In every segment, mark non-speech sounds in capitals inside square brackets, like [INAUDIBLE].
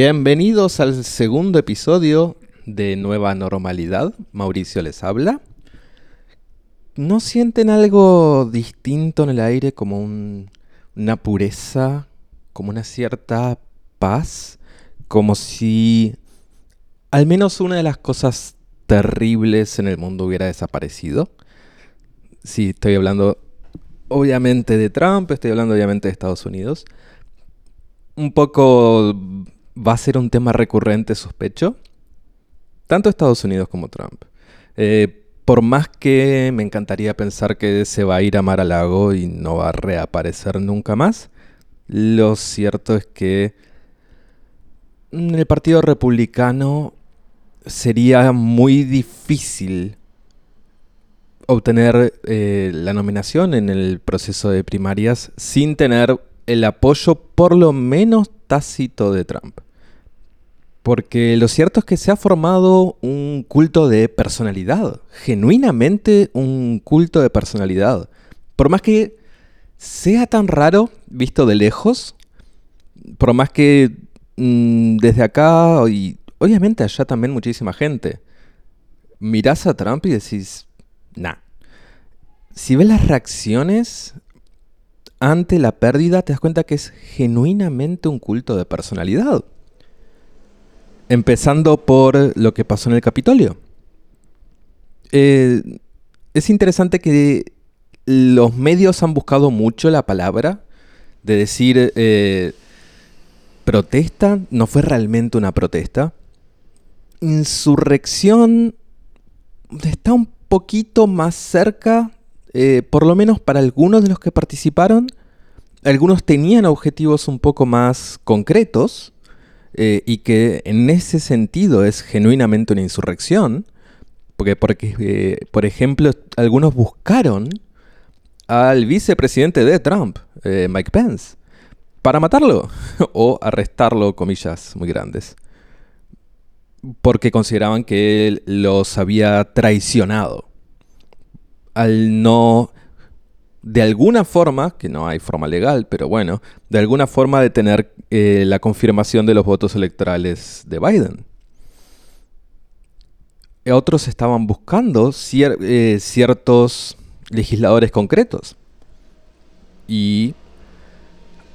Bienvenidos al segundo episodio de Nueva Normalidad. Mauricio les habla. ¿No sienten algo distinto en el aire como un- una pureza, como una cierta paz? Como si al menos una de las cosas terribles en el mundo hubiera desaparecido. Sí, estoy hablando obviamente de Trump, estoy hablando obviamente de Estados Unidos. Un poco va a ser un tema recurrente, sospecho. Tanto Estados Unidos como Trump. Eh, por más que me encantaría pensar que se va a ir a Mar a Lago y no va a reaparecer nunca más, lo cierto es que en el Partido Republicano sería muy difícil obtener eh, la nominación en el proceso de primarias sin tener el apoyo por lo menos tácito de Trump. Porque lo cierto es que se ha formado un culto de personalidad, genuinamente un culto de personalidad. Por más que sea tan raro visto de lejos, por más que mm, desde acá y obviamente allá también muchísima gente, mirás a Trump y decís, nah. Si ves las reacciones ante la pérdida, te das cuenta que es genuinamente un culto de personalidad. Empezando por lo que pasó en el Capitolio. Eh, es interesante que los medios han buscado mucho la palabra de decir eh, protesta, no fue realmente una protesta. Insurrección está un poquito más cerca, eh, por lo menos para algunos de los que participaron. Algunos tenían objetivos un poco más concretos eh, y que en ese sentido es genuinamente una insurrección. Porque, porque eh, por ejemplo, algunos buscaron al vicepresidente de Trump, eh, Mike Pence, para matarlo [LAUGHS] o arrestarlo, comillas muy grandes, porque consideraban que él los había traicionado al no, de alguna forma, que no hay forma legal, pero bueno, de alguna forma de tener eh, la confirmación de los votos electorales de Biden. Otros estaban buscando eh, ciertos legisladores concretos. Y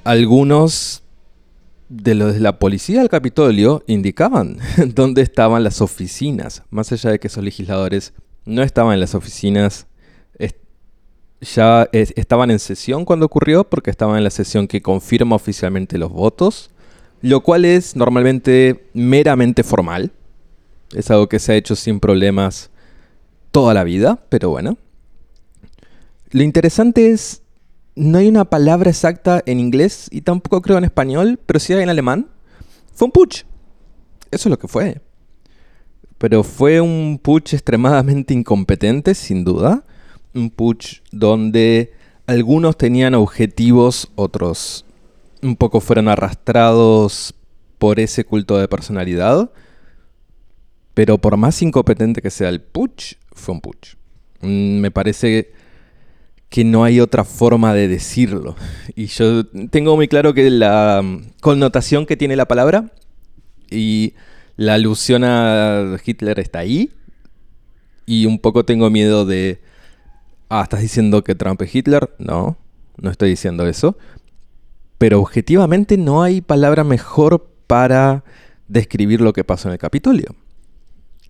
algunos de los de la policía del Capitolio indicaban [LAUGHS] dónde estaban las oficinas, más allá de que esos legisladores no estaban en las oficinas, ya es- estaban en sesión cuando ocurrió, porque estaban en la sesión que confirma oficialmente los votos, lo cual es normalmente meramente formal, es algo que se ha hecho sin problemas toda la vida, pero bueno. Lo interesante es, no hay una palabra exacta en inglés y tampoco creo en español, pero sí hay en alemán. Fue un putsch. Eso es lo que fue. Pero fue un putsch extremadamente incompetente, sin duda. Un putsch donde algunos tenían objetivos, otros un poco fueron arrastrados por ese culto de personalidad. Pero por más incompetente que sea el putsch, fue un putsch. Mm, Me parece que no hay otra forma de decirlo. [LAUGHS] Y yo tengo muy claro que la mm, connotación que tiene la palabra y la alusión a Hitler está ahí. Y un poco tengo miedo de... Ah, ¿estás diciendo que Trump es Hitler? No, no estoy diciendo eso. Pero objetivamente no hay palabra mejor para describir lo que pasó en el Capitolio.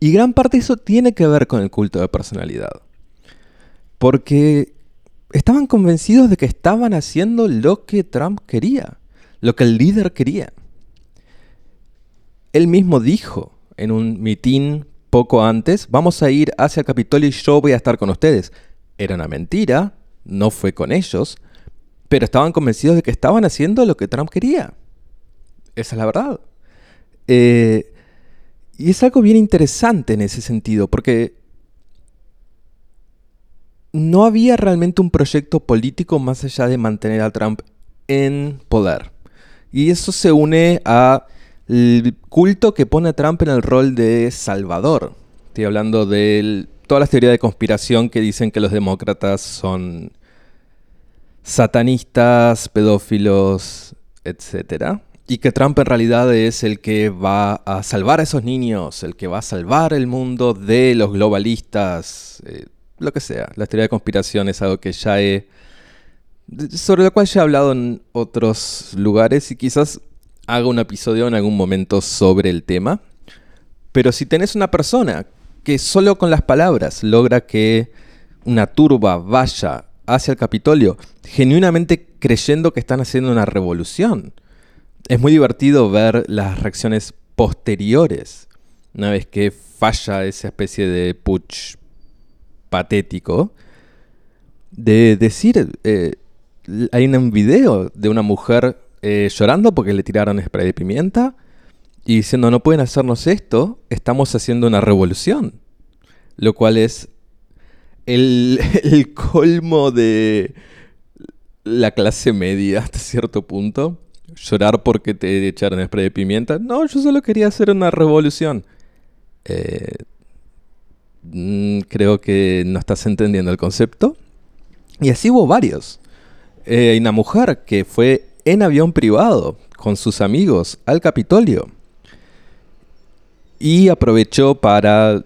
Y gran parte de eso tiene que ver con el culto de personalidad. Porque estaban convencidos de que estaban haciendo lo que Trump quería, lo que el líder quería. Él mismo dijo en un mitin poco antes, vamos a ir hacia el Capitolio y yo voy a estar con ustedes. Era una mentira, no fue con ellos, pero estaban convencidos de que estaban haciendo lo que Trump quería. Esa es la verdad. Eh, y es algo bien interesante en ese sentido, porque no había realmente un proyecto político más allá de mantener a Trump en poder. Y eso se une a el culto que pone a Trump en el rol de salvador. Estoy hablando de todas las teorías de conspiración que dicen que los demócratas son satanistas, pedófilos, etc. y que Trump en realidad es el que va a salvar a esos niños, el que va a salvar el mundo de los globalistas, eh, lo que sea. La teoría de conspiración es algo que ya he... sobre lo cual ya he hablado en otros lugares y quizás haga un episodio en algún momento sobre el tema. Pero si tenés una persona que solo con las palabras logra que una turba vaya hacia el Capitolio, genuinamente creyendo que están haciendo una revolución, es muy divertido ver las reacciones posteriores, una vez que falla esa especie de putsch patético, de decir, eh, hay un video de una mujer eh, llorando porque le tiraron spray de pimienta y diciendo no pueden hacernos esto, estamos haciendo una revolución. Lo cual es el, [LAUGHS] colmo de la clase media hasta cierto punto llorar porque te echaron spray de pimienta. No, yo solo quería hacer una revolución. Eh, mm, creo que no estás entendiendo el concepto. Y así hubo varios. Eh, hay una mujer que fue en avión privado con sus amigos al Capitolio. Y aprovechó para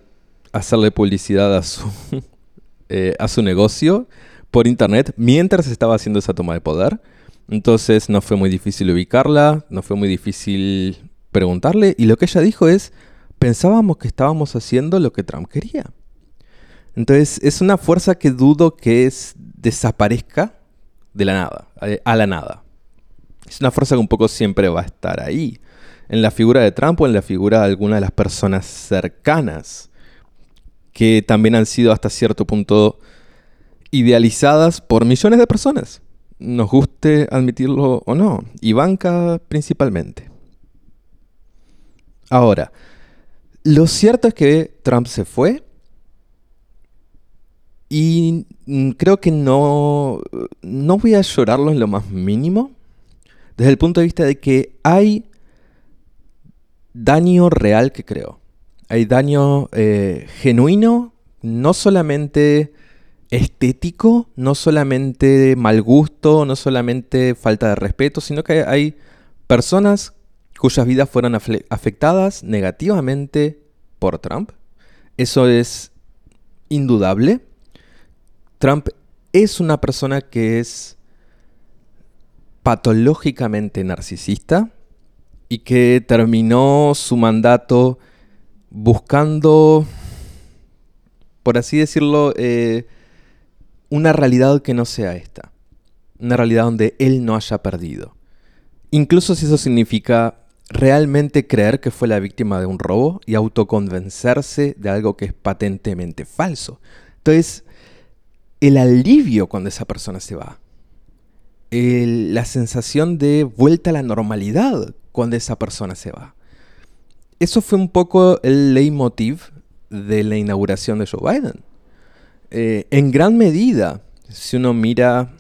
hacerle publicidad a su, [LAUGHS] eh, a su negocio por internet mientras estaba haciendo esa toma de poder. Entonces no fue muy difícil ubicarla, no fue muy difícil preguntarle y lo que ella dijo es, pensábamos que estábamos haciendo lo que Trump quería. Entonces es una fuerza que dudo que es, desaparezca de la nada, a la nada. Es una fuerza que un poco siempre va a estar ahí, en la figura de Trump o en la figura de alguna de las personas cercanas, que también han sido hasta cierto punto idealizadas por millones de personas nos guste admitirlo o no, y banca principalmente. Ahora, lo cierto es que Trump se fue y creo que no, no voy a llorarlo en lo más mínimo, desde el punto de vista de que hay daño real que creo. Hay daño eh, genuino, no solamente estético, no solamente mal gusto, no solamente falta de respeto, sino que hay personas cuyas vidas fueron afectadas negativamente por Trump. Eso es indudable. Trump es una persona que es patológicamente narcisista y que terminó su mandato buscando, por así decirlo, eh, una realidad que no sea esta. Una realidad donde él no haya perdido. Incluso si eso significa realmente creer que fue la víctima de un robo y autoconvencerse de algo que es patentemente falso. Entonces, el alivio cuando esa persona se va. la sensación de vuelta a la normalidad cuando esa persona se va. Eso fue un poco el leitmotiv de la inauguración de Joe Biden. Eh, en gran medida, si uno mira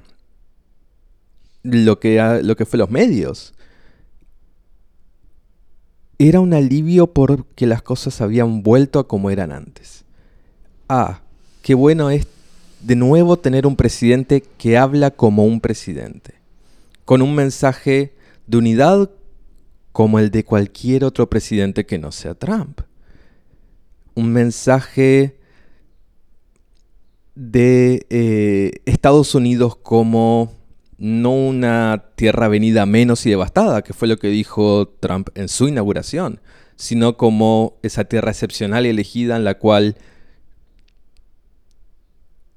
lo que, lo que fue los medios, era un alivio porque las cosas habían vuelto a como eran antes. Ah, qué bueno es de nuevo tener un presidente que habla como un presidente, con un mensaje de unidad como el de cualquier otro presidente que no sea Trump. Un mensaje de eh, Estados Unidos como no una tierra venida menos y devastada, que fue lo que dijo Trump en su inauguración, sino como esa tierra excepcional y elegida en la cual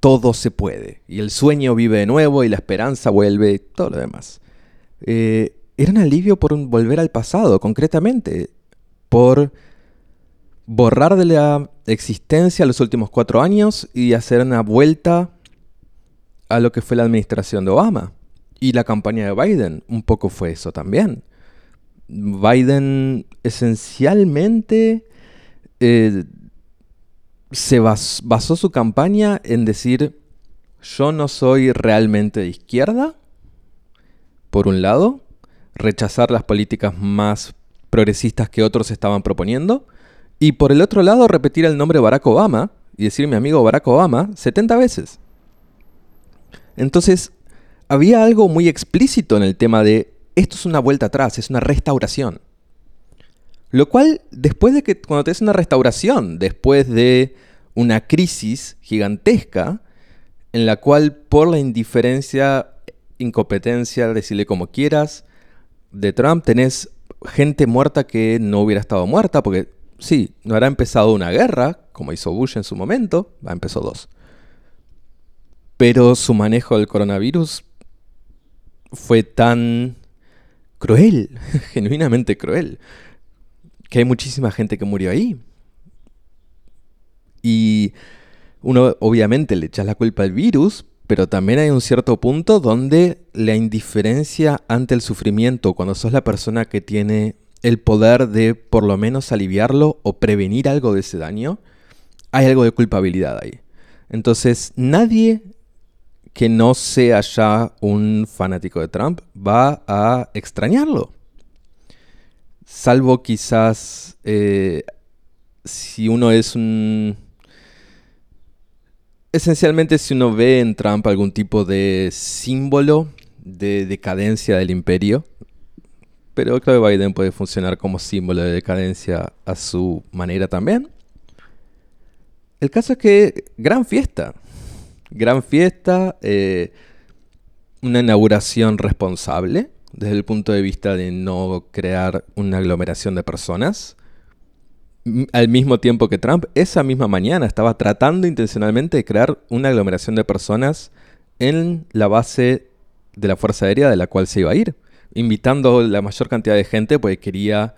todo se puede, y el sueño vive de nuevo, y la esperanza vuelve, y todo lo demás. Eh, era un alivio por volver al pasado, concretamente, por borrar de la existencia los últimos cuatro años y hacer una vuelta a lo que fue la administración de Obama. Y la campaña de Biden un poco fue eso también. Biden esencialmente eh, se basó su campaña en decir, yo no soy realmente de izquierda, por un lado, rechazar las políticas más progresistas que otros estaban proponiendo, y por el otro lado, repetir el nombre Barack Obama y decir mi amigo Barack Obama 70 veces. Entonces, había algo muy explícito en el tema de esto es una vuelta atrás, es una restauración. Lo cual, después de que, cuando te es una restauración, después de una crisis gigantesca, en la cual por la indiferencia, incompetencia, decirle como quieras, de Trump, tenés gente muerta que no hubiera estado muerta, porque sí, no habrá empezado una guerra, como hizo Bush en su momento, va, empezó dos. Pero su manejo del coronavirus fue tan cruel, [LAUGHS] genuinamente cruel, que hay muchísima gente que murió ahí. Y uno obviamente le echa la culpa al virus, pero también hay un cierto punto donde la indiferencia ante el sufrimiento, cuando sos la persona que tiene el poder de por lo menos aliviarlo o prevenir algo de ese daño, hay algo de culpabilidad ahí. Entonces nadie que no sea ya un fanático de Trump va a extrañarlo. Salvo quizás eh, si uno es un... Esencialmente si uno ve en Trump algún tipo de símbolo de decadencia del imperio, pero creo Biden puede funcionar como símbolo de decadencia a su manera también. El caso es que gran fiesta gran fiesta, eh, una inauguración responsable desde el punto de vista de no crear una aglomeración de personas. Al mismo tiempo que Trump, esa misma mañana estaba tratando intencionalmente de crear una aglomeración de personas en la base de la Fuerza Aérea de la cual se iba a ir, invitando la mayor cantidad de gente porque quería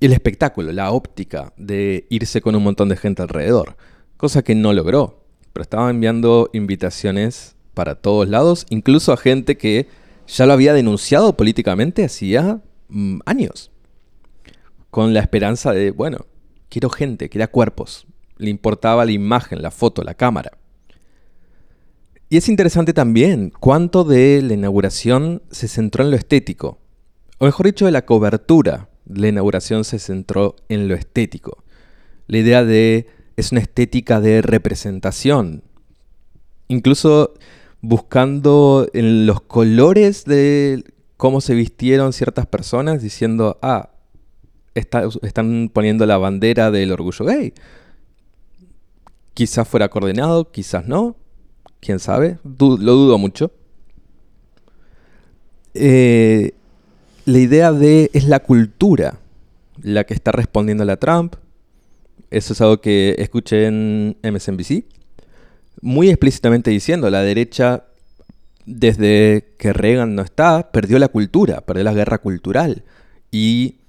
el espectáculo, la óptica de irse con un montón de gente alrededor, cosa que no logró pero estaba enviando invitaciones para todos lados, incluso a gente que ya lo había denunciado políticamente hacía mm, años, con la esperanza de, bueno, quiero gente, quería cuerpos, le importaba la imagen, la foto, la cámara. Y es interesante también cuánto de la inauguración se centró en lo estético, o mejor dicho, de la cobertura de la inauguración se centró en lo estético. La idea de es una estética de representación. Incluso buscando en los colores de cómo se vistieron ciertas personas, diciendo, ah, están poniendo la bandera del orgullo gay. Quizás fuera coordinado, quizás no. ¿Quién sabe? lo dudo mucho. Eh, la idea de es la cultura la que está respondiendo a la Trump. Eso es algo que escuché en MSNBC. Muy explícitamente diciendo, la derecha, desde que Reagan no está, perdió la cultura, perdió la guerra cultural. Y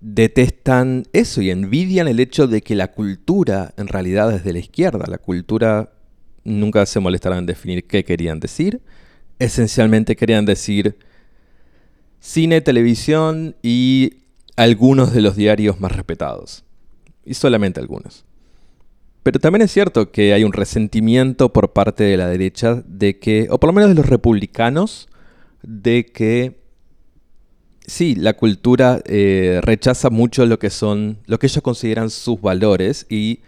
detestan eso y envidian el hecho de que la cultura en realidad es de la izquierda. La cultura nunca se molestará en definir qué querían decir. Esencialmente querían decir cine, televisión y algunos de los diarios más respetados y solamente algunos. Pero también es cierto que hay un resentimiento por parte de la derecha de que, o por lo menos de los republicanos, de que sí, la cultura eh, rechaza mucho lo que son, lo que ellos consideran sus valores y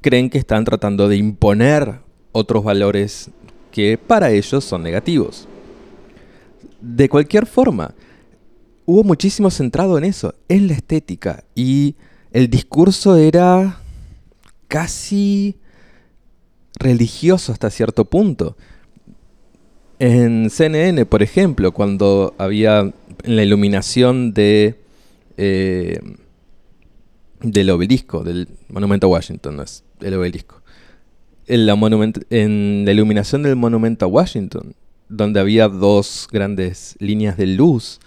creen que están tratando de imponer otros valores que para ellos son negativos. De cualquier forma, hubo muchísimo centrado en eso, en la estética y el discurso era casi religioso hasta cierto punto. En CNN, por ejemplo, cuando había en la iluminación de eh, del obelisco, del monumento a Washington, no es el obelisco. En la, en la iluminación del monumento a Washington, donde había dos grandes líneas de luz,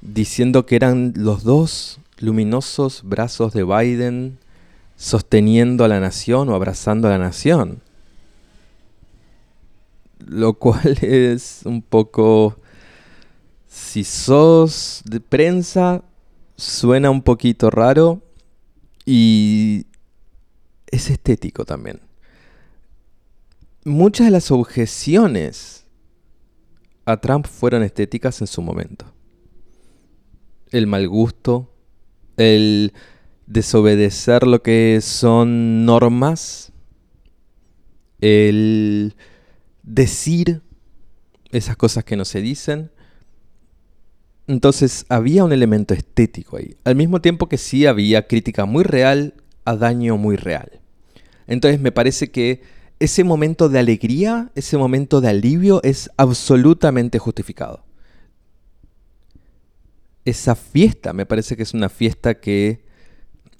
diciendo que eran los dos luminosos brazos de Biden sosteniendo a la nación o abrazando a la nación. Lo cual [LAUGHS] es un poco... Si sos de prensa, suena un poquito raro y es estético también. Muchas de las objeciones a Trump fueron estéticas en su momento. El mal gusto, el desobedecer lo que son normas, el decir esas cosas que no se dicen, Entonces había un elemento estético ahí, al mismo tiempo que sí había crítica muy real a daño muy real. Entonces me parece que ese momento de alegría, ese momento de alivio es absolutamente justificado. Esa fiesta me parece que es una fiesta que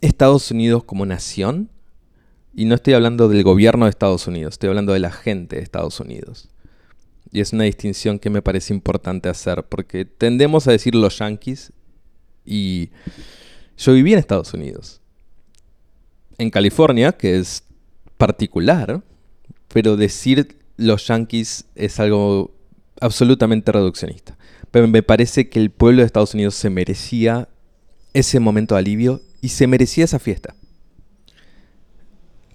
Estados Unidos como nación, y no estoy hablando del gobierno de Estados Unidos, estoy hablando de la gente de Estados Unidos. Y es una distinción que me parece importante hacer, porque tendemos a decir los yankees y yo viví en Estados Unidos. En California, que es particular, pero decir los yankees es algo absolutamente reduccionista. Pero me parece que el pueblo de Estados Unidos se merecía ese momento de alivio y se merecía esa fiesta.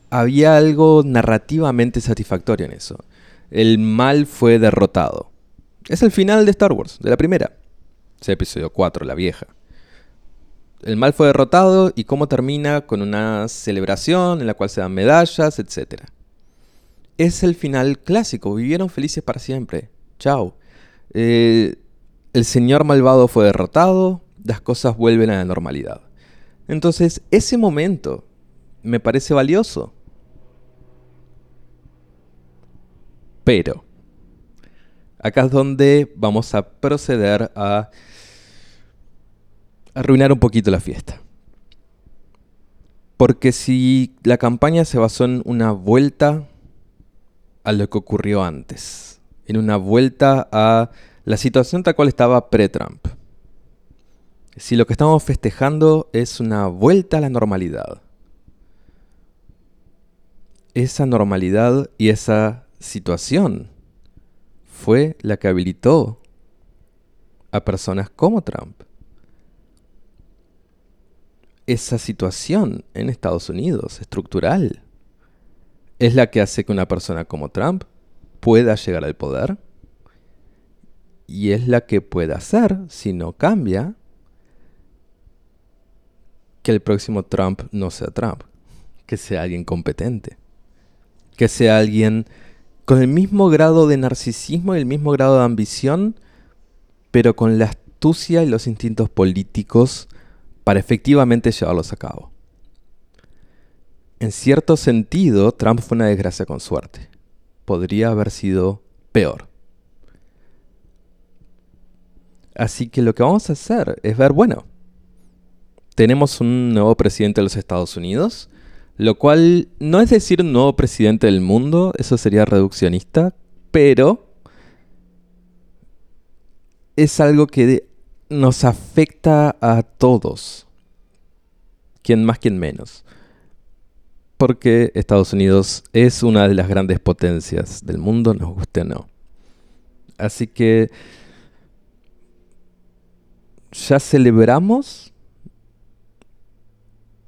Había algo narrativamente satisfactorio en eso. El mal fue derrotado. Es el final de Star Wars, de la primera. Es episodio 4, la vieja. El mal fue derrotado y cómo termina con una celebración en la cual se dan medallas, etc. Es el final clásico, vivieron felices para siempre. Chao. Eh, el señor malvado fue derrotado, las cosas vuelven a la normalidad. Entonces, ese momento me parece valioso. Pero, acá es donde vamos a proceder a arruinar un poquito la fiesta. Porque si la campaña se basó en una vuelta a lo que ocurrió antes, en una vuelta a la situación tal cual estaba pre-Trump, si lo que estamos festejando es una vuelta a la normalidad, esa normalidad y esa situación fue la que habilitó a personas como Trump. Esa situación en Estados Unidos, estructural, es la que hace que una persona como Trump pueda llegar al poder y es la que puede hacer, si no cambia, que el próximo Trump no sea Trump, que sea alguien competente, que sea alguien con el mismo grado de narcisismo y el mismo grado de ambición, pero con la astucia y los instintos políticos para efectivamente llevarlos a cabo. En cierto sentido, Trump fue una desgracia con suerte. Podría haber sido peor. Así que lo que vamos a hacer es ver, bueno, tenemos un nuevo presidente de los Estados Unidos, lo cual no es decir un nuevo presidente del mundo, eso sería reduccionista, pero es algo que nos afecta a todos, quien más, quien menos. Porque Estados Unidos es una de las grandes potencias del mundo, nos guste o no. Así que ya celebramos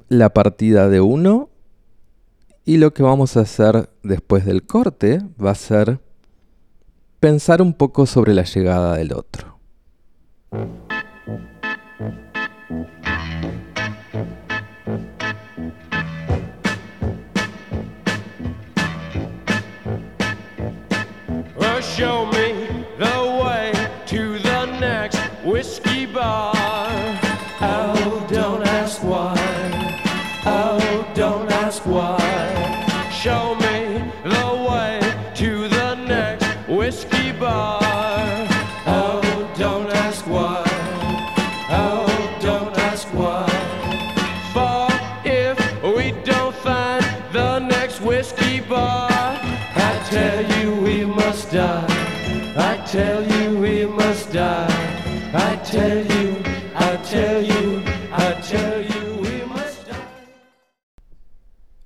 la partida de uno y lo que vamos a hacer después del corte va a ser pensar un poco sobre la llegada del otro.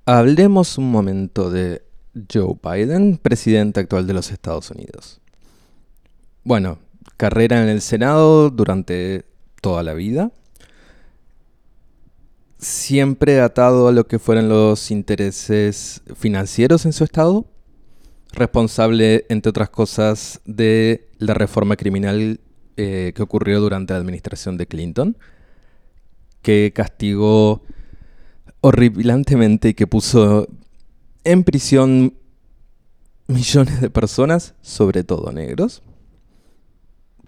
Hablemos un momento de Joe Biden, presidente actual de los Estados Unidos. Bueno, carrera en el Senado durante toda la vida. Siempre atado a lo que fueran los intereses financieros en su estado. Responsable, entre otras cosas, de la reforma criminal eh, que ocurrió durante la administración de Clinton, que castigó horripilantemente que puso en prisión millones de personas, sobre todo negros.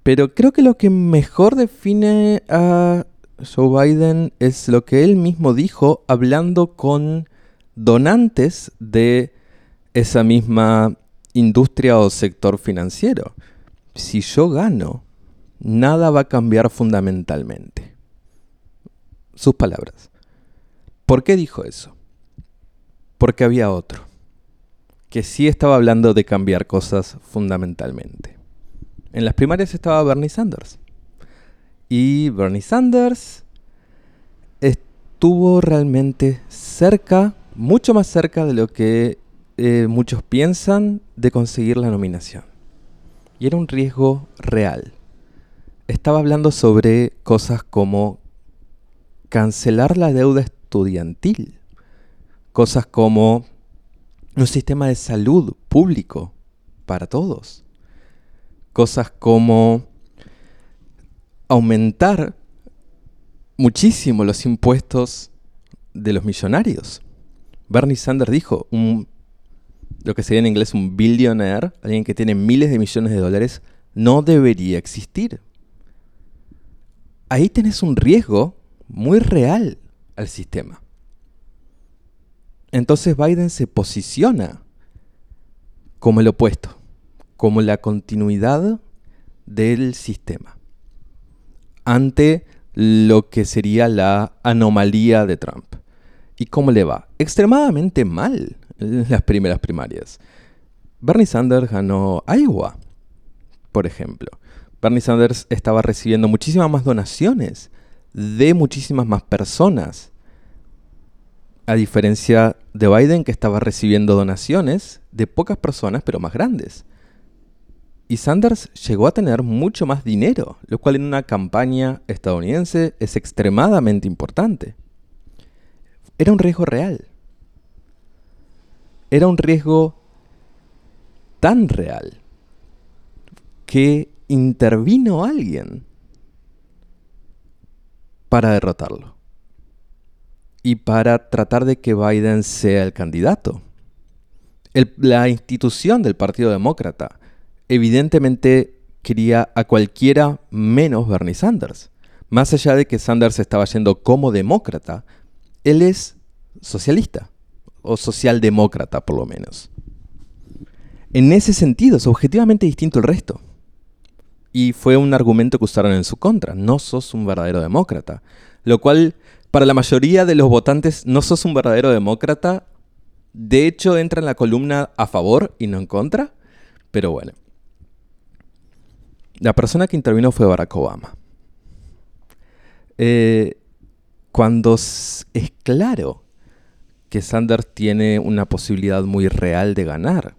Pero creo que lo que mejor define a Joe Biden es lo que él mismo dijo hablando con donantes de esa misma industria o sector financiero. Si yo gano, nada va a cambiar fundamentalmente. Sus palabras. ¿Por qué dijo eso? Porque había otro, que sí estaba hablando de cambiar cosas fundamentalmente. En las primarias estaba Bernie Sanders. Y Bernie Sanders estuvo realmente cerca, mucho más cerca de lo que eh, muchos piensan de conseguir la nominación. Y era un riesgo real. Estaba hablando sobre cosas como cancelar la deuda estudiantil, cosas como un sistema de salud público para todos, cosas como aumentar muchísimo los impuestos de los millonarios. Bernie Sanders dijo, lo que sería en inglés un billionaire, alguien que tiene miles de millones de dólares, no debería existir. Ahí tenés un riesgo muy real al sistema. Entonces Biden se posiciona como el opuesto, como la continuidad del sistema, ante lo que sería la anomalía de Trump. ¿Y cómo le va? Extremadamente mal las primeras primarias. Bernie Sanders ganó Iowa, por ejemplo. Bernie Sanders estaba recibiendo muchísimas más donaciones de muchísimas más personas. A diferencia de Biden que estaba recibiendo donaciones de pocas personas pero más grandes. Y Sanders llegó a tener mucho más dinero, lo cual en una campaña estadounidense es extremadamente importante. Era un riesgo real. Era un riesgo tan real que intervino alguien para derrotarlo y para tratar de que Biden sea el candidato. la institución del Partido Demócrata evidentemente quería a cualquiera menos Bernie Sanders. Más allá de que Sanders estaba yendo como demócrata, él es socialista, o socialdemócrata por lo menos. En ese sentido es objetivamente distinto al resto. Y fue un argumento que usaron en su contra. No sos un verdadero demócrata. Lo cual, para la mayoría de los votantes, no sos un verdadero demócrata. De hecho, entra en la columna a favor y no en contra. Pero bueno. La persona que intervino fue Barack Obama. Eh, cuando es claro que Sanders tiene una posibilidad muy real de ganar,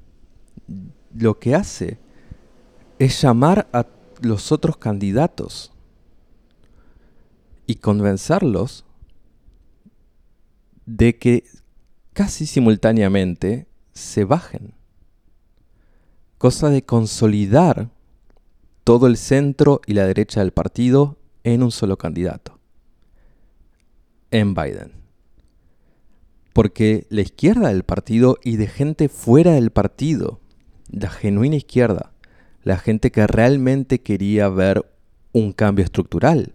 lo que hace es llamar a los otros candidatos y convencerlos de que casi simultáneamente se bajen. Cosa de consolidar todo el centro y la derecha del partido en un solo candidato, en Biden. Porque la izquierda del partido y de gente fuera del partido, la genuina izquierda, la gente que realmente quería ver un cambio estructural,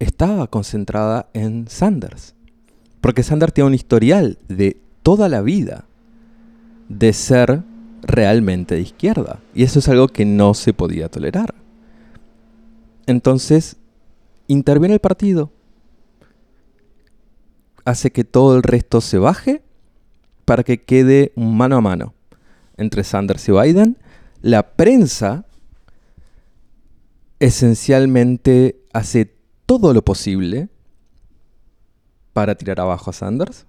estaba concentrada en Sanders. Porque Sanders tiene un historial de toda la vida de ser realmente de izquierda. Y eso es algo que no se podía tolerar. Entonces, interviene el partido, hace que todo el resto se baje para que quede mano a mano entre Sanders y Biden la prensa esencialmente hace todo lo posible para tirar abajo a Sanders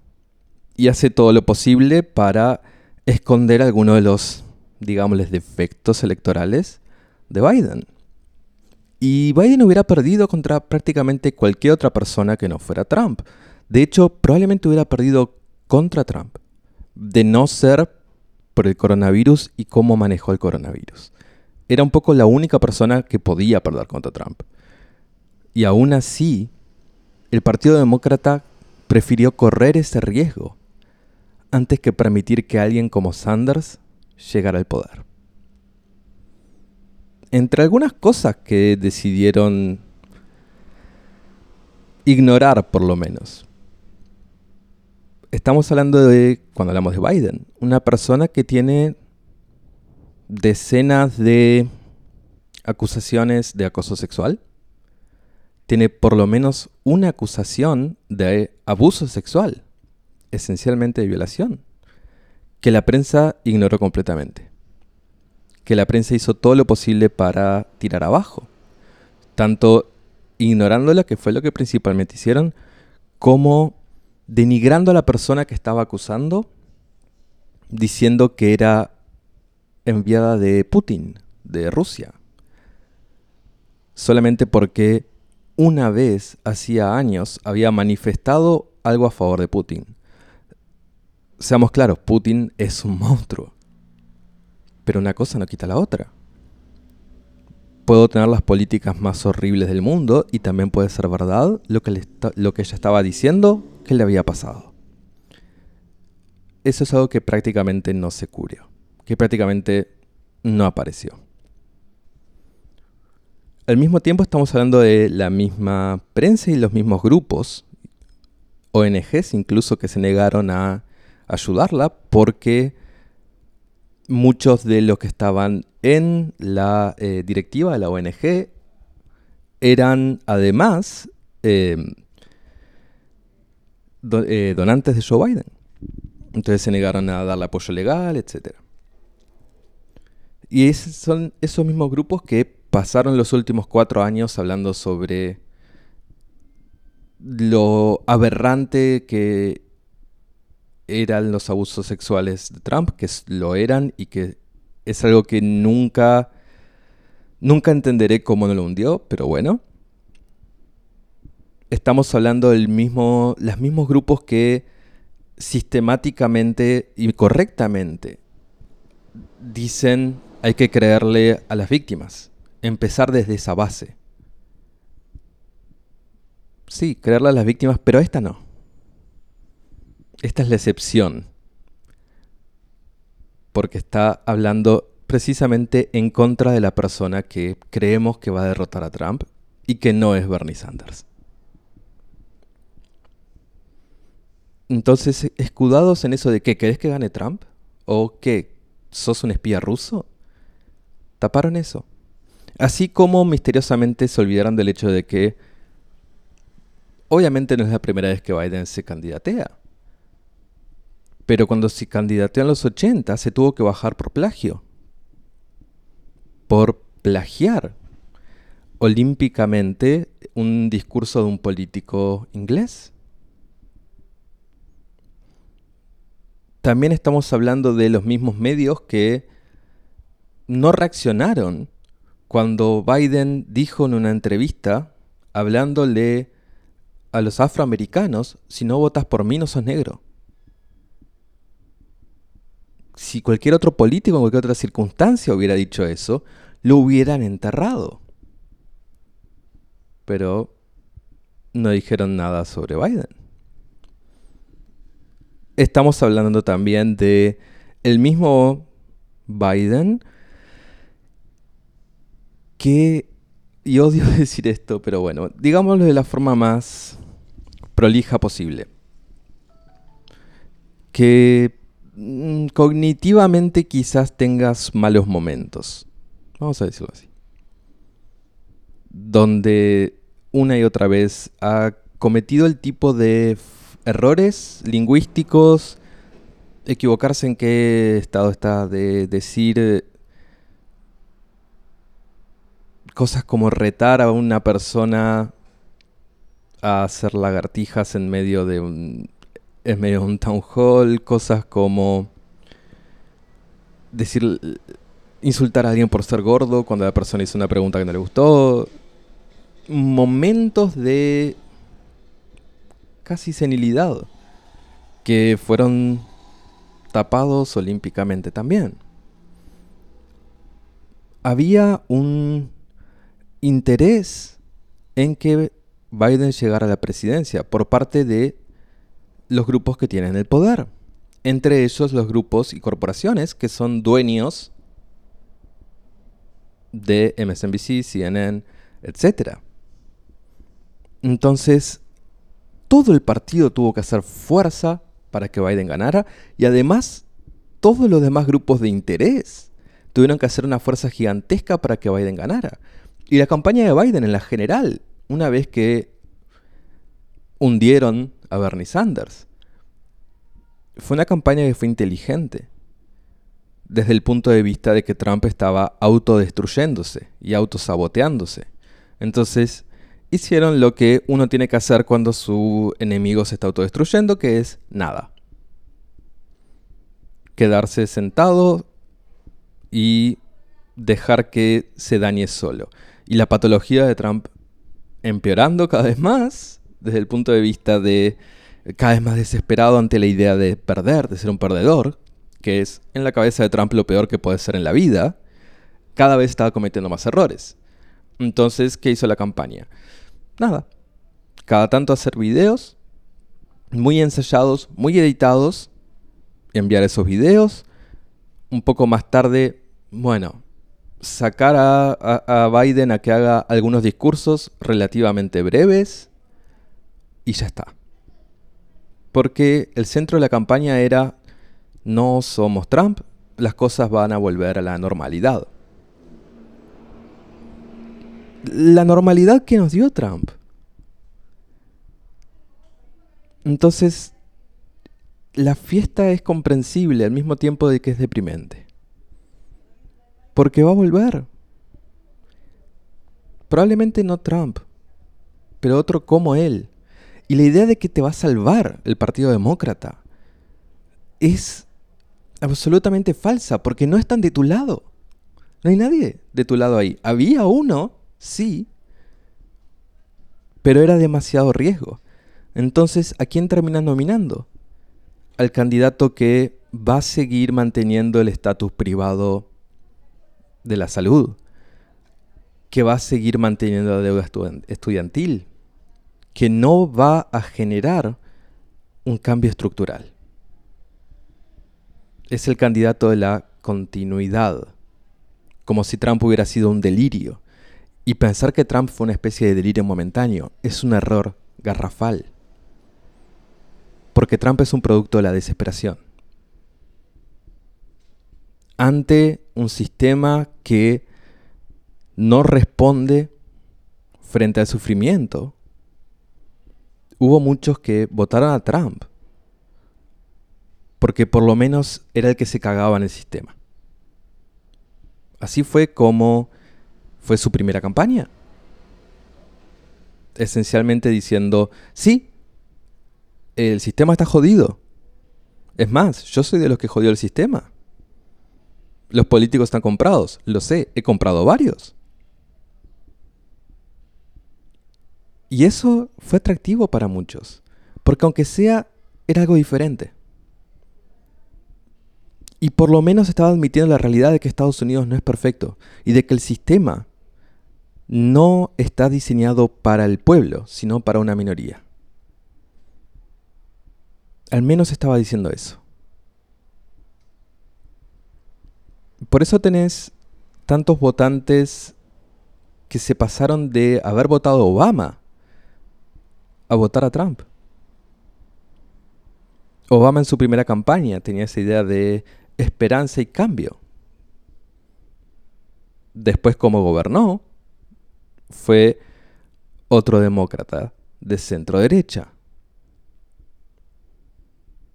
y hace todo lo posible para esconder algunos de los, digámosles, defectos electorales de Biden. Y Biden hubiera perdido contra prácticamente cualquier otra persona que no fuera Trump. De hecho, probablemente hubiera perdido contra Trump, de no ser por el coronavirus y cómo manejó el coronavirus. Era un poco la única persona que podía perder contra Trump. Y aún así, el Partido Demócrata prefirió correr ese riesgo antes que permitir que alguien como Sanders llegara al poder. entre algunas cosas que decidieron ignorar por lo menos. Estamos hablando de, cuando hablamos de Biden, una persona que tiene decenas de acusaciones de acoso sexual. Tiene por lo menos una acusación de abuso sexual, esencialmente de violación, que la prensa ignoró completamente. Que la prensa hizo todo lo posible para tirar abajo. Tanto ignorándola, que fue lo que principalmente hicieron, como denigrando a la persona que estaba acusando, diciendo que era enviada de Putin, de Rusia. Solamente porque una vez, hacía años, había manifestado algo a favor de Putin. Seamos claros, Putin es un monstruo. Pero una cosa no quita la otra. Puedo tener las políticas más horribles del mundo y también puede ser verdad lo que, lo que ella estaba diciendo que le había pasado. Eso es algo que prácticamente no se cubrió que prácticamente no apareció. Al mismo tiempo estamos hablando de la misma prensa y los mismos grupos, ONGs incluso que se negaron a ayudarla porque muchos de los que estaban en la eh, directiva de la ONG eran además eh, eh, donantes de Joe Biden. Entonces se negaron a darle apoyo legal, etc. Y esos son esos mismos grupos que pasaron los últimos cuatro años hablando sobre lo aberrante que eran los abusos sexuales de Trump, que lo eran y que es algo que nunca, nunca entenderé cómo no lo hundió, pero bueno. Estamos hablando del mismo, los mismos grupos que sistemáticamente y correctamente dicen hay que creerle a las víctimas, empezar desde esa base. Sí, creerle a las víctimas, pero esta no. Esta es la excepción. Porque está hablando precisamente en contra de la persona que creemos que va a derrotar a Trump y que no es Bernie Sanders. Entonces, escudados en eso de que querés que gane Trump o que sos un espía ruso, taparon eso. Así como misteriosamente se olvidaron del hecho de que obviamente no es la primera vez que Biden se candidatea. Pero cuando se candidateó en los 80 se tuvo que bajar por plagio. Por plagiar olímpicamente un discurso de un político inglés. También estamos hablando de los mismos medios que no reaccionaron cuando Biden dijo en una entrevista, hablándole a los afroamericanos, si no votas por mí no sos negro. Si cualquier otro político en cualquier otra circunstancia hubiera dicho eso, lo hubieran enterrado. Pero no dijeron nada sobre Biden. Estamos hablando también de el mismo Biden que, y odio [LAUGHS] decir esto, pero bueno, digámoslo de la forma más prolija posible, que mm, cognitivamente quizás tengas malos momentos, vamos a decirlo así, donde una y otra vez ha cometido el tipo de errores lingüísticos, equivocarse en qué estado está, de decir cosas como retar a una persona a hacer lagartijas en medio de un en medio de un town hall, cosas como decir insultar a alguien por ser gordo cuando la persona hizo una pregunta que no le gustó, momentos de casi senilidad que fueron tapados olímpicamente también. Había un interés en que Biden llegara a la presidencia por parte de los grupos que tienen el poder. Entre ellos los grupos y corporaciones que son dueños de MSNBC, CNN, etc. Entonces, todo el partido tuvo que hacer fuerza para que Biden ganara y además todos los demás grupos de interés tuvieron que hacer una fuerza gigantesca para que Biden ganara. Y la campaña de Biden en la general, una vez que hundieron a Bernie Sanders, fue una campaña que fue inteligente desde el punto de vista de que Trump estaba autodestruyéndose y autosaboteándose. Entonces, hicieron lo que uno tiene que hacer cuando su enemigo se está autodestruyendo, que es nada. Quedarse sentado y dejar que se dañe solo. Y la patología de Trump empeorando cada vez más, desde el punto de vista de cada vez más desesperado ante la idea de perder, de ser un perdedor, que es en la cabeza de Trump lo peor que puede ser en la vida, cada vez estaba cometiendo más errores. Entonces, ¿qué hizo la campaña? Nada. Cada tanto hacer videos muy ensayados, muy editados, enviar esos videos. Un poco más tarde, bueno, sacar a, Biden a que haga algunos discursos relativamente breves y ya está. Porque el centro de la campaña era no somos Trump, las cosas van a volver a la normalidad. La normalidad que nos dio Trump. Entonces, la fiesta es comprensible al mismo tiempo de que es deprimente. Porque va a volver. Probablemente no Trump, pero otro como él. Y la idea de que te va a salvar el Partido Demócrata es absolutamente falsa, porque no están de tu lado. No hay nadie de tu lado ahí. Había uno, sí, pero era demasiado riesgo. Entonces, ¿a quién termina nominando? Al candidato que va a seguir manteniendo el estatus privado de la salud, que va a seguir manteniendo la deuda estudiantil, que no va a generar un cambio estructural. Es el candidato de la continuidad, como si Trump hubiera sido un delirio. Y pensar que Trump fue una especie de delirio momentáneo es un error garrafal. Porque Trump es un producto de la desesperación. Ante un sistema que no responde frente al sufrimiento, hubo muchos que votaron a Trump. Porque por lo menos era el que se cagaba en el sistema. Así fue como fue su primera campaña. Esencialmente diciendo, sí, el sistema está jodido. Es más, yo soy de los que jodió el sistema. Los políticos están comprados, lo sé, he comprado varios. Y eso fue atractivo para muchos, porque aunque sea, era algo diferente. Y por lo menos estaba admitiendo la realidad de que Estados Unidos no es perfecto y de que el sistema no está diseñado para el pueblo, sino para una minoría. Al menos estaba diciendo eso. Por eso tenés tantos votantes que se pasaron de haber votado Obama a votar a Trump. Obama en su primera campaña tenía esa idea de esperanza y cambio. Después como gobernó, fue otro demócrata de centro derecha.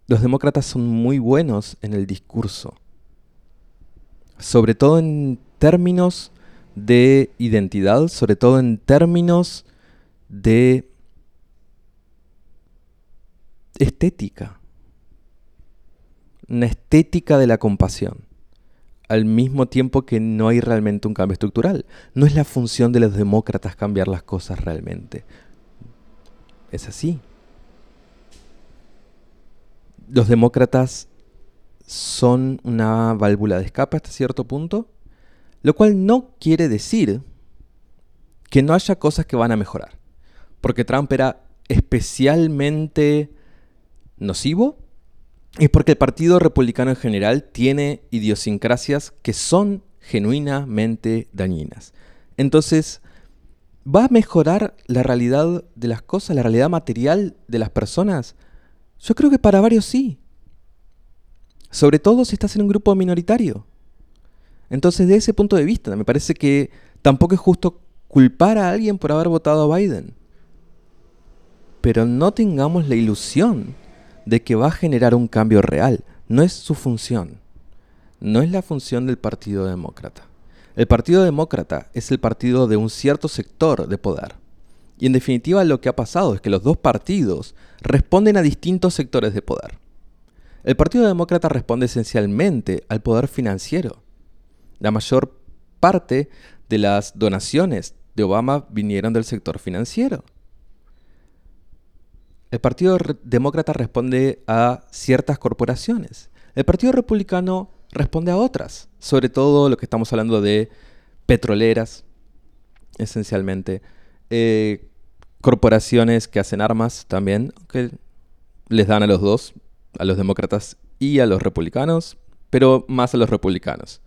Los demócratas son muy buenos en el discurso, sobre todo en términos de identidad, sobre todo en términos de estética, una estética de la compasión, al mismo tiempo que no hay realmente un cambio estructural. No es la función de los demócratas cambiar las cosas realmente. Es así los demócratas son una válvula de escape hasta cierto punto, lo cual no quiere decir que no haya cosas que van a mejorar, porque Trump era especialmente nocivo y porque el Partido Republicano en general tiene idiosincrasias que son genuinamente dañinas. Entonces, ¿va a mejorar la realidad de las cosas, la realidad material de las personas? Yo creo que para varios sí. Sobre todo si estás en un grupo minoritario. Entonces, de ese punto de vista, me parece que tampoco es justo culpar a alguien por haber votado a Biden. Pero no tengamos la ilusión de que va a generar un cambio real. No es su función. No es la función del Partido Demócrata. El Partido Demócrata es el partido de un cierto sector de poder. Y en definitiva lo que ha pasado es que los dos partidos responden a distintos sectores de poder. El Partido Demócrata responde esencialmente al poder financiero. La mayor parte de las donaciones de Obama vinieron del sector financiero. El Partido Demócrata responde a ciertas corporaciones. El Partido Republicano responde a otras, sobre todo lo que estamos hablando de petroleras, esencialmente, eh, corporaciones que hacen armas también, que les dan a los dos, a los demócratas y a los republicanos, pero más a los republicanos.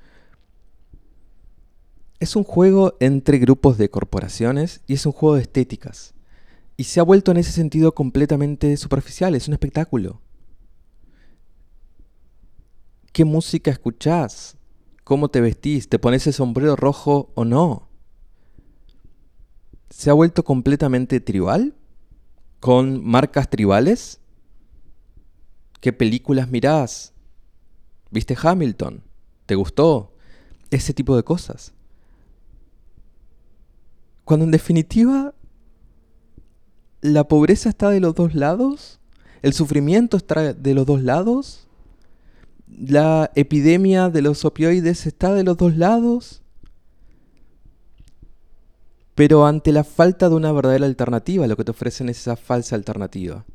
Es un juego entre grupos de corporaciones y es un juego de estéticas. Y se ha vuelto en ese sentido completamente superficial, es un espectáculo. ¿Qué música escuchás? ¿Cómo te vestís? ¿Te pones el sombrero rojo o no? Se ha vuelto completamente tribal, con marcas tribales. ¿Qué películas mirás? ¿Viste Hamilton? ¿Te gustó? Ese tipo de cosas. Cuando en definitiva la pobreza está de los dos lados, el sufrimiento está de los dos lados, la epidemia de los opioides está de los dos lados, pero ante la falta de una verdadera alternativa, lo que te ofrecen es esa falsa alternativa.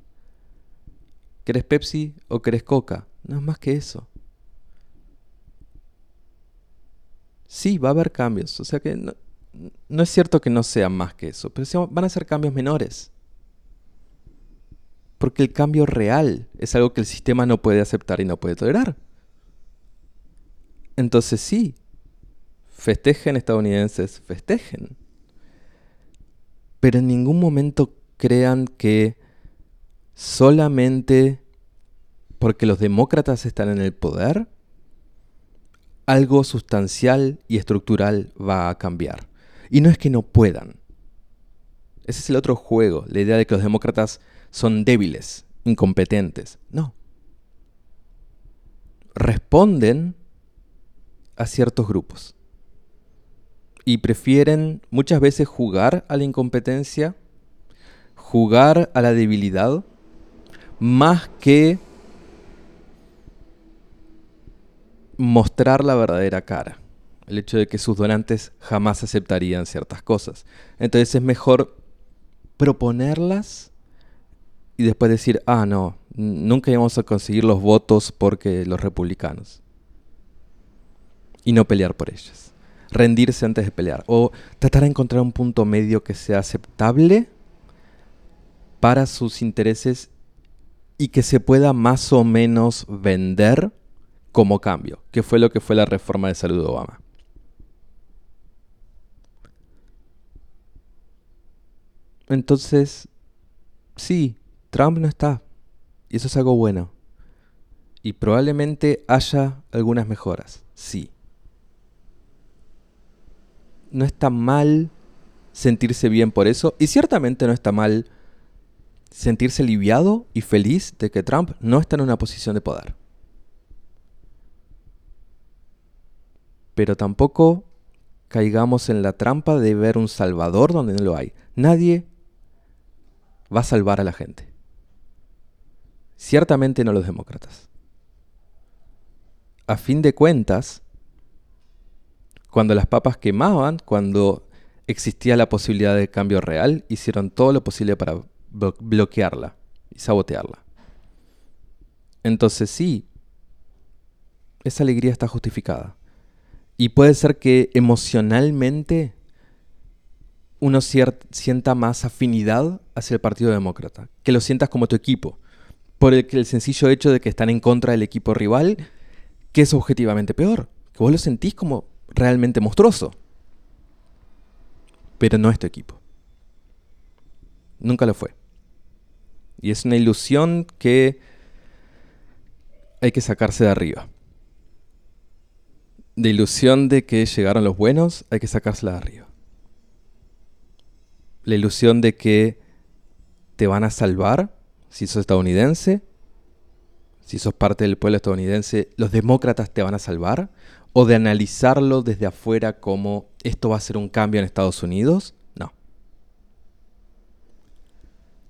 ¿Querés Pepsi o querés Coca? No es más que eso. Sí, va a haber cambios. O sea que no, no es cierto que no sean más que eso, pero van a ser cambios menores. Porque el cambio real es algo que el sistema no puede aceptar y no puede tolerar. Entonces sí, festejen estadounidenses, festejen. Pero en ningún momento crean que solamente porque los demócratas están en el poder, algo sustancial y estructural va a cambiar. Y no es que no puedan. Ese es el otro juego, la idea de que los demócratas son débiles, incompetentes. No. Responden a ciertos grupos. Y prefieren muchas veces jugar a la incompetencia, jugar a la debilidad, más que mostrar la verdadera cara el hecho de que sus donantes jamás aceptarían ciertas cosas. Entonces es mejor proponerlas y después decir, ah, no, nunca íbamos a conseguir los votos porque los republicanos. Y no pelear por ellas. Rendirse antes de pelear. O tratar de encontrar un punto medio que sea aceptable para sus intereses y que se pueda más o menos vender como cambio, que fue lo que fue la reforma de salud de Obama. Entonces, sí, Trump no está. Y eso es algo bueno. Y probablemente haya algunas mejoras, sí. No está mal sentirse bien por eso. Y ciertamente no está mal sentirse aliviado y feliz de que Trump no está en una posición de poder. Pero tampoco caigamos en la trampa de ver un salvador donde no lo hay. Nadie va a salvar a la gente. Ciertamente no los demócratas. A fin de cuentas, cuando las papas quemaban, cuando existía la posibilidad de cambio real, hicieron todo lo posible para bloquearla y sabotearla. Entonces sí, esa alegría está justificada. Y puede ser que emocionalmente uno sienta más afinidad hacia el Partido Demócrata, que lo sientas como tu equipo, por el, el sencillo hecho de que están en contra del equipo rival, que es objetivamente peor, que vos lo sentís como realmente monstruoso. Pero no es tu equipo. Nunca lo fue. Y es una ilusión que hay que sacarse de arriba. De ilusión de que llegaron los buenos, hay que sacársela de arriba. La ilusión de que te van a salvar si sos estadounidense, si sos parte del pueblo estadounidense, los demócratas te van a salvar, o de analizarlo desde afuera como esto va a ser un cambio en Estados Unidos, no.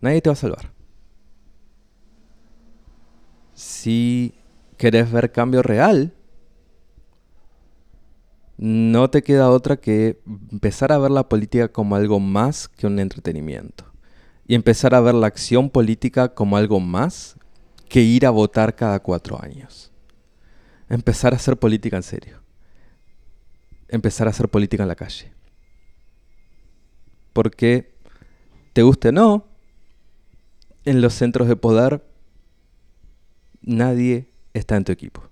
Nadie te va a salvar. Si querés ver cambio real, no te queda otra que empezar a ver la política como algo más que un entretenimiento. Y empezar a ver la acción política como algo más que ir a votar cada cuatro años. Empezar a hacer política en serio. Empezar a hacer política en la calle. Porque, te guste o no, en los centros de poder nadie está en tu equipo.